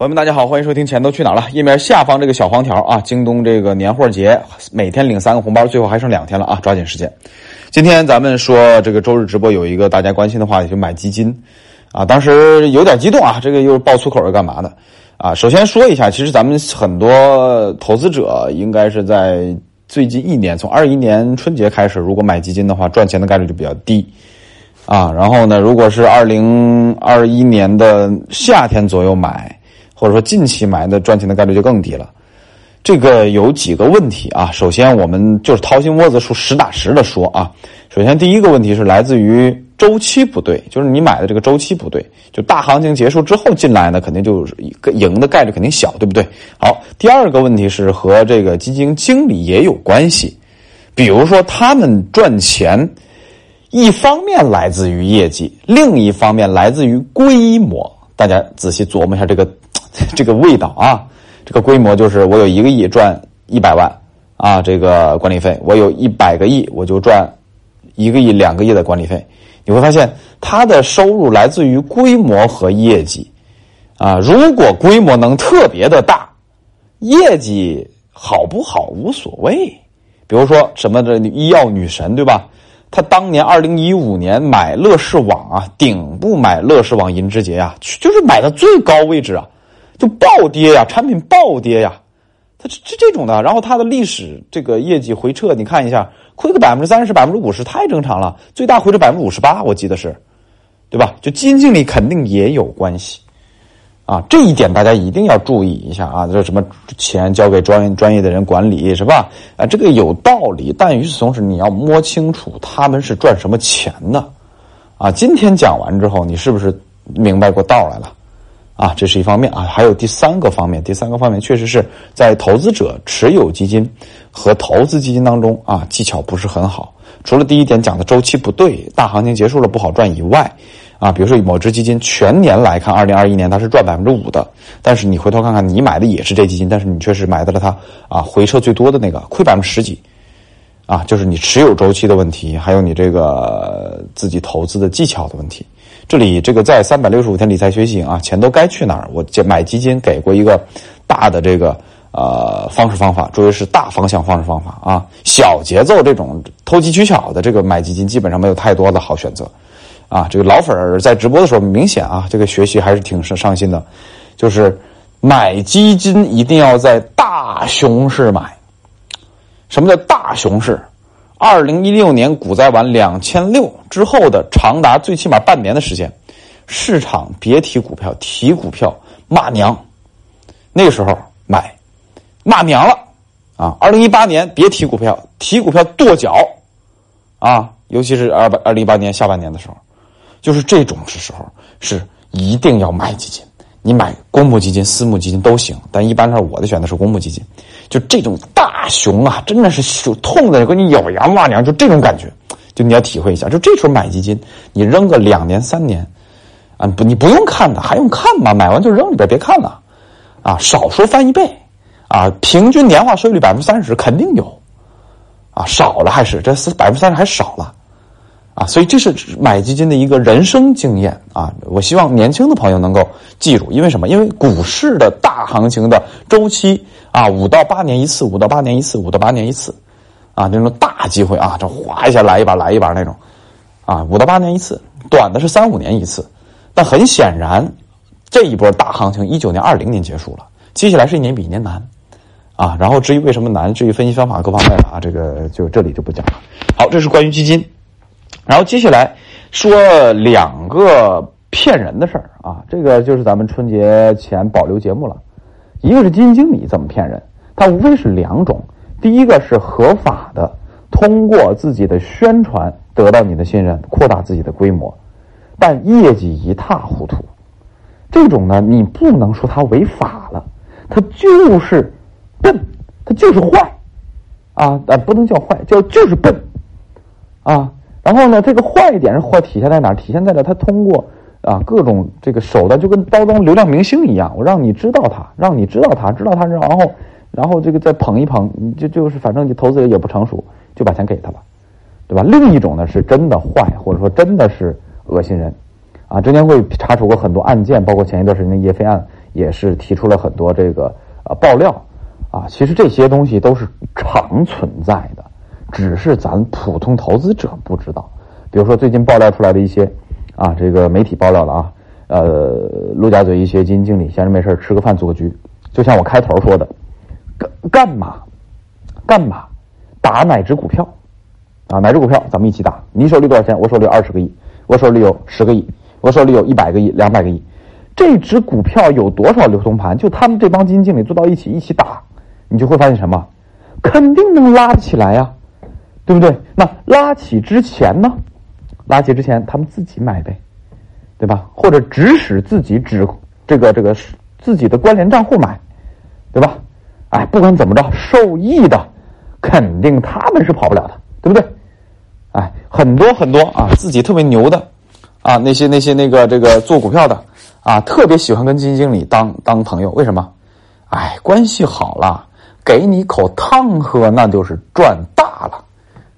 朋友们，大家好，欢迎收听《钱都去哪儿了》。页面下方这个小黄条啊，京东这个年货节每天领三个红包，最后还剩两天了啊，抓紧时间。今天咱们说这个周日直播有一个大家关心的话题，就买基金啊。当时有点激动啊，这个又爆粗口是干嘛的啊？首先说一下，其实咱们很多投资者应该是在最近一年，从二一年春节开始，如果买基金的话，赚钱的概率就比较低啊。然后呢，如果是二零二一年的夏天左右买。或者说近期买的赚钱的概率就更低了，这个有几个问题啊。首先，我们就是掏心窝子说实打实的说啊。首先，第一个问题是来自于周期不对，就是你买的这个周期不对。就大行情结束之后进来呢，肯定就是赢的概率肯定小，对不对？好，第二个问题是和这个基金经理也有关系，比如说他们赚钱，一方面来自于业绩，另一方面来自于规模。大家仔细琢磨一下这个。这个味道啊，这个规模就是我有一个亿赚一百万啊，这个管理费；我有一百个亿，我就赚一个亿、两个亿的管理费。你会发现，它的收入来自于规模和业绩啊。如果规模能特别的大，业绩好不好无所谓。比如说什么的医药女神对吧？她当年二零一五年买乐视网啊，顶部买乐视网银之杰啊，就是买的最高位置啊。就暴跌呀，产品暴跌呀，它这这这种的，然后它的历史这个业绩回撤，你看一下，亏个百分之三十、百分之五十，太正常了。最大回撤百分之五十八，我记得是，对吧？就基金经理肯定也有关系啊，这一点大家一定要注意一下啊。这什么钱交给专专业的人管理是吧？啊，这个有道理，但与此同时，你要摸清楚他们是赚什么钱的啊。今天讲完之后，你是不是明白过道来了？啊，这是一方面啊，还有第三个方面。第三个方面确实是在投资者持有基金和投资基金当中啊，技巧不是很好。除了第一点讲的周期不对，大行情结束了不好赚以外，啊，比如说某只基金全年来看，二零二一年它是赚百分之五的，但是你回头看看，你买的也是这基金，但是你确实买到了它啊回撤最多的那个，亏百分之十几，啊，就是你持有周期的问题，还有你这个自己投资的技巧的问题。这里这个在三百六十五天理财学习啊，钱都该去哪儿？我买基金给过一个大的这个呃方式方法，注意是大方向方式方法啊，小节奏这种投机取巧的这个买基金基本上没有太多的好选择啊。这个老粉儿在直播的时候明显啊，这个学习还是挺上上心的，就是买基金一定要在大熊市买。什么叫大熊市？二零一六年股灾完两千六之后的长达最起码半年的时间，市场别提股票，提股票骂娘。那个时候买，骂娘了啊！二零一八年别提股票，提股票跺脚啊！尤其是二八二零一八年下半年的时候，就是这种时候是一定要买基金。你买公募基金、私募基金都行，但一般上我的选的是公募基金。就这种大熊啊，真的是痛的，给你咬牙骂娘，就这种感觉，就你要体会一下。就这时候买基金，你扔个两年三年，啊不，你不用看的，还用看吗？买完就扔里边，别看了，啊，少说翻一倍，啊，平均年化收益率百分之三十肯定有，啊，少了还是这百分之三十还少了。啊，所以这是买基金的一个人生经验啊！我希望年轻的朋友能够记住，因为什么？因为股市的大行情的周期啊，五到八年一次，五到八年一次，五到八年一次，啊，那种大机会啊，这哗一下来一把来一把那种，啊，五到八年一次，短的是三五年一次。但很显然，这一波大行情一九年、二零年结束了，接下来是一年比一年难，啊，然后至于为什么难，至于分析方法各方面的啊，这个就这里就不讲了。好，这是关于基金。然后接下来说两个骗人的事儿啊，这个就是咱们春节前保留节目了。一个是基金经理怎么骗人，他无非是两种：第一个是合法的，通过自己的宣传得到你的信任，扩大自己的规模，但业绩一塌糊涂。这种呢，你不能说他违法了，他就是笨，他就是坏啊！啊，不能叫坏，叫就是笨啊。然后呢，这个坏一点是坏体现在哪？体现在了他通过啊各种这个手段，就跟包装流量明星一样，我让你知道他，让你知道他，知道他，然后然后这个再捧一捧，你就就是反正你投资人也不成熟，就把钱给他了，对吧？另一种呢是真的坏，或者说真的是恶心人，啊，证监会查处过很多案件，包括前一段时间的叶飞案，也是提出了很多这个呃爆料啊。其实这些东西都是常存在的，只是咱普通投资者不知道。比如说最近爆料出来的一些啊，这个媒体爆料了啊，呃，陆家嘴一些基金经理闲着没事吃个饭组个局，就像我开头说的，干干嘛干嘛打哪只股票啊？哪只股票咱们一起打？你手里多少钱？我手里二十个亿，我手里有十个亿。我手里有一百个亿、两百个亿，这只股票有多少流通盘？就他们这帮基金经理坐到一起一起打，你就会发现什么？肯定能拉得起来呀，对不对？那拉起之前呢？拉起之前他们自己买呗，对吧？或者指使自己指这个这个自己的关联账户买，对吧？哎，不管怎么着，受益的肯定他们是跑不了的，对不对？哎，很多很多啊，自己特别牛的。啊，那些那些那个这个做股票的啊，特别喜欢跟基金经理当当朋友，为什么？哎，关系好了，给你口汤喝，那就是赚大了，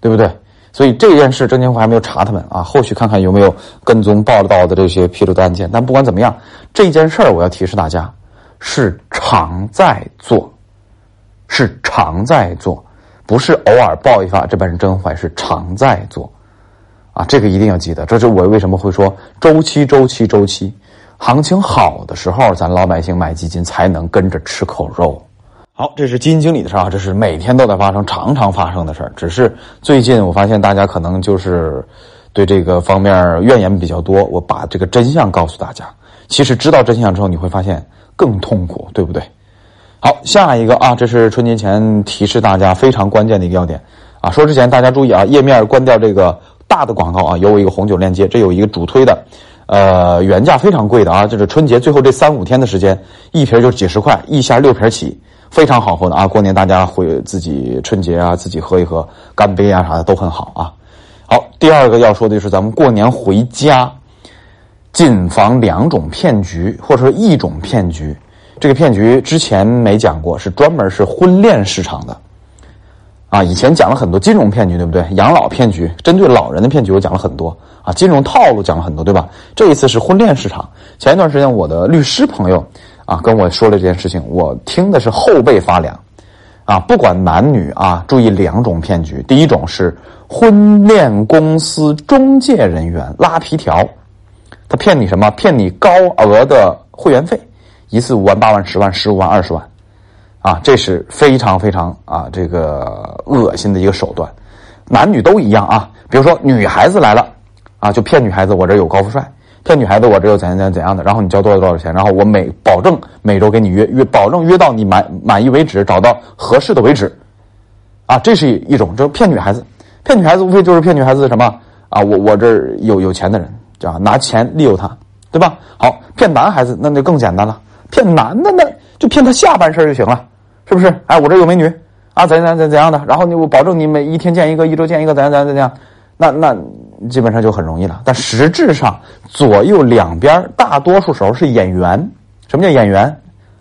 对不对？所以这件事，证监会还没有查他们啊，后续看看有没有跟踪报道的这些披露的案件。但不管怎么样，这件事儿我要提示大家，是常在做，是常在做，不是偶尔报一发，这本是真坏，是常在做。啊，这个一定要记得，这是我为什么会说周期、周期、周期，行情好的时候，咱老百姓买基金才能跟着吃口肉。好，这是基金经理的事儿，这是每天都在发生、常常发生的事儿。只是最近我发现大家可能就是对这个方面怨言比较多，我把这个真相告诉大家。其实知道真相之后，你会发现更痛苦，对不对？好，下一个啊，这是春节前提示大家非常关键的一个要点啊。说之前大家注意啊，页面关掉这个。大的广告啊，有我一个红酒链接，这有一个主推的，呃，原价非常贵的啊，就是春节最后这三五天的时间，一瓶就几十块，一箱六瓶起，非常好喝的啊。过年大家会自己春节啊，自己喝一喝，干杯啊啥的都很好啊。好，第二个要说的就是咱们过年回家，谨防两种骗局，或者说一种骗局。这个骗局之前没讲过，是专门是婚恋市场的。啊，以前讲了很多金融骗局，对不对？养老骗局，针对老人的骗局，我讲了很多啊。金融套路讲了很多，对吧？这一次是婚恋市场。前一段时间，我的律师朋友啊跟我说了这件事情，我听的是后背发凉。啊，不管男女啊，注意两种骗局。第一种是婚恋公司中介人员拉皮条，他骗你什么？骗你高额的会员费，一次五万、八万、十万、十五万、二十万。啊，这是非常非常啊，这个恶心的一个手段，男女都一样啊。比如说女孩子来了，啊，就骗女孩子我这有高富帅，骗女孩子我这有怎样怎样怎样的，然后你交多少多少钱，然后我每保证每周给你约约，保证约到你满满意为止，找到合适的为止。啊，这是一种，就骗女孩子，骗女孩子无非就是骗女孩子什么啊，我我这有有钱的人，叫拿钱利诱她，对吧？好，骗男孩子那就更简单了，骗男的呢就骗他下半身就行了。是不是？哎，我这有美女，啊，怎样怎样怎样的？然后你我保证你每一天见一个，一周见一个，怎样怎样怎样？那那基本上就很容易了。但实质上，左右两边大多数时候是演员。什么叫演员？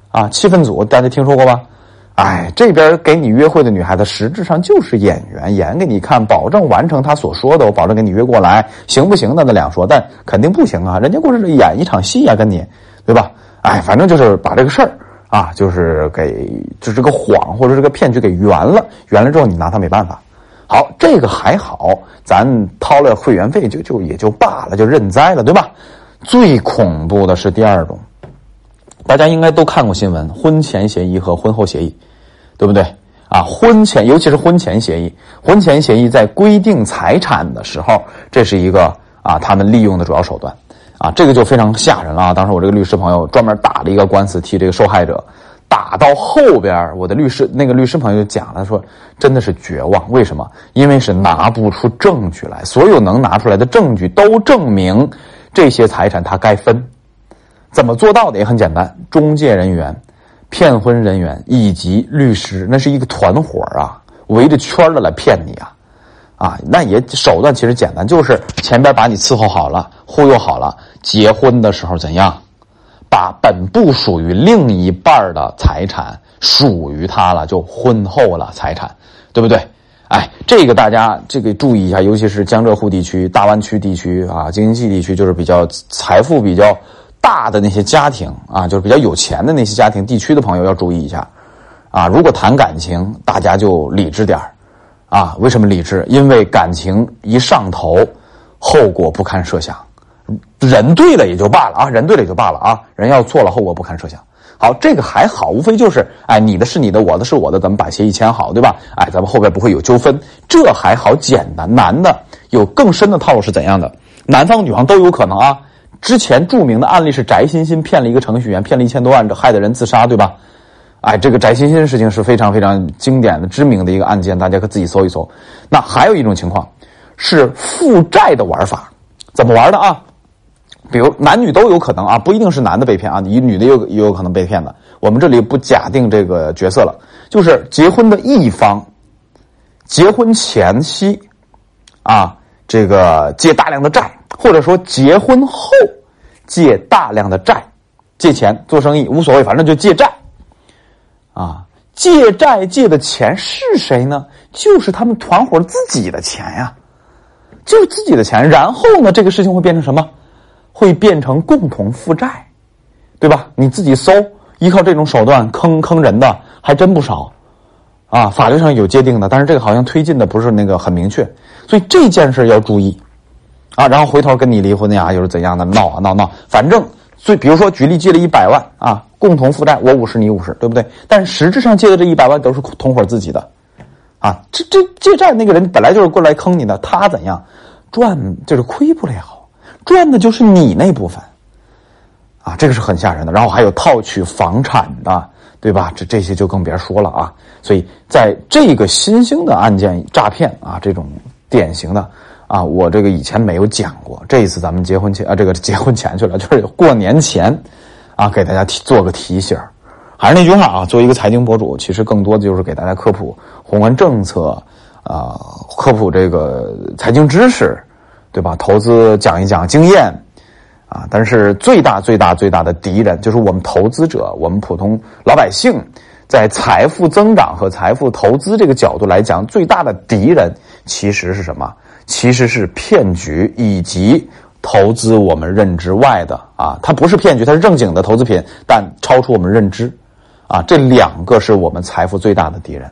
啊，气氛组大家听说过吧？哎，这边给你约会的女孩子，实质上就是演员，演给你看，保证完成他所说的，我保证给你约过来，行不行？那那两说，但肯定不行啊！人家故事演一场戏呀，跟你，对吧？哎，反正就是把这个事儿。啊，就是给就这个谎或者这个骗局给圆了，圆了之后你拿他没办法。好，这个还好，咱掏了会员费就就也就罢了，就认栽了，对吧？最恐怖的是第二种，大家应该都看过新闻，婚前协议和婚后协议，对不对？啊，婚前尤其是婚前协议，婚前协议在规定财产的时候，这是一个啊他们利用的主要手段。啊，这个就非常吓人了啊！当时我这个律师朋友专门打了一个官司替这个受害者，打到后边，我的律师那个律师朋友就讲了，说真的是绝望。为什么？因为是拿不出证据来，所有能拿出来的证据都证明这些财产他该分。怎么做到的也很简单，中介人员、骗婚人员以及律师，那是一个团伙啊，围着圈的来骗你啊。啊，那也手段其实简单，就是前边把你伺候好了，忽悠好了，结婚的时候怎样，把本不属于另一半的财产属于他了，就婚后了财产，对不对？哎，这个大家这个注意一下，尤其是江浙沪地区、大湾区地区啊，京津冀地区，就是比较财富比较大的那些家庭啊，就是比较有钱的那些家庭地区的朋友要注意一下啊。如果谈感情，大家就理智点啊。为什么理智？因为感情一上头，后果不堪设想。人对了也就罢了啊，人对了也就罢了啊，人要错了，后果不堪设想。好，这个还好，无非就是哎，你的是你的，我的是我的，咱们把协议签好，对吧？哎，咱们后边不会有纠纷，这还好简单。难的有更深的套路是怎样的？男方女方都有可能啊。之前著名的案例是翟欣欣骗了一个程序员，骗了一千多万，害得人自杀，对吧？哎，这个翟欣欣的事情是非常非常经典的、知名的一个案件，大家可自己搜一搜。那还有一种情况是负债的玩法，怎么玩的啊？比如男女都有可能啊，不一定是男的被骗啊，你女的有也有可能被骗的。我们这里不假定这个角色了，就是结婚的一方，结婚前夕啊，这个借大量的债。或者说结婚后借大量的债，借钱做生意无所谓，反正就借债，啊，借债借的钱是谁呢？就是他们团伙自己的钱呀，就是自己的钱。然后呢，这个事情会变成什么？会变成共同负债，对吧？你自己搜，依靠这种手段坑坑人的还真不少，啊，法律上有界定的，但是这个好像推进的不是那个很明确，所以这件事要注意。啊，然后回头跟你离婚呀，又是怎样的闹啊闹闹，反正最比如说举例借了一百万啊，共同负债，我五十你五十，对不对？但实质上借的这一百万都是同伙自己的，啊，这这借债那个人本来就是过来坑你的，他怎样赚就是亏不了，赚的就是你那部分，啊，这个是很吓人的。然后还有套取房产的，对吧？这这些就更别说了啊。所以在这个新兴的案件诈骗啊，这种典型的。啊，我这个以前没有讲过，这一次咱们结婚前啊，这个结婚前去了，就是过年前，啊，给大家提做个提醒还是那句话啊，作为一个财经博主，其实更多的就是给大家科普宏观政策，啊，科普这个财经知识，对吧？投资讲一讲经验，啊，但是最大最大最大的敌人就是我们投资者，我们普通老百姓，在财富增长和财富投资这个角度来讲，最大的敌人其实是什么？其实是骗局，以及投资我们认知外的啊，它不是骗局，它是正经的投资品，但超出我们认知，啊，这两个是我们财富最大的敌人，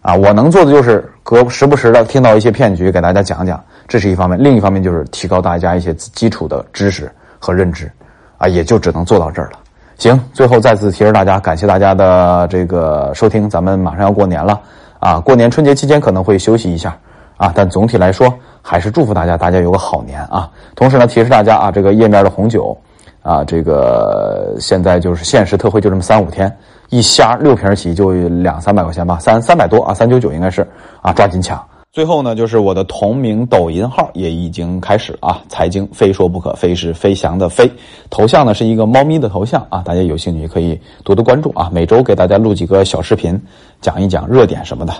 啊，我能做的就是隔时不时的听到一些骗局，给大家讲讲，这是一方面；另一方面就是提高大家一些基础的知识和认知，啊，也就只能做到这儿了。行，最后再次提示大家，感谢大家的这个收听，咱们马上要过年了，啊，过年春节期间可能会休息一下。啊，但总体来说还是祝福大家，大家有个好年啊！同时呢，提示大家啊，这个页面的红酒，啊，这个现在就是限时特惠，就这么三五天，一箱六瓶起就两三百块钱吧，三三百多啊，三九九应该是啊，抓紧抢！最后呢，就是我的同名抖音号也已经开始啊，财经非说不可，非是飞翔的飞，头像呢是一个猫咪的头像啊，大家有兴趣可以多多关注啊，每周给大家录几个小视频，讲一讲热点什么的。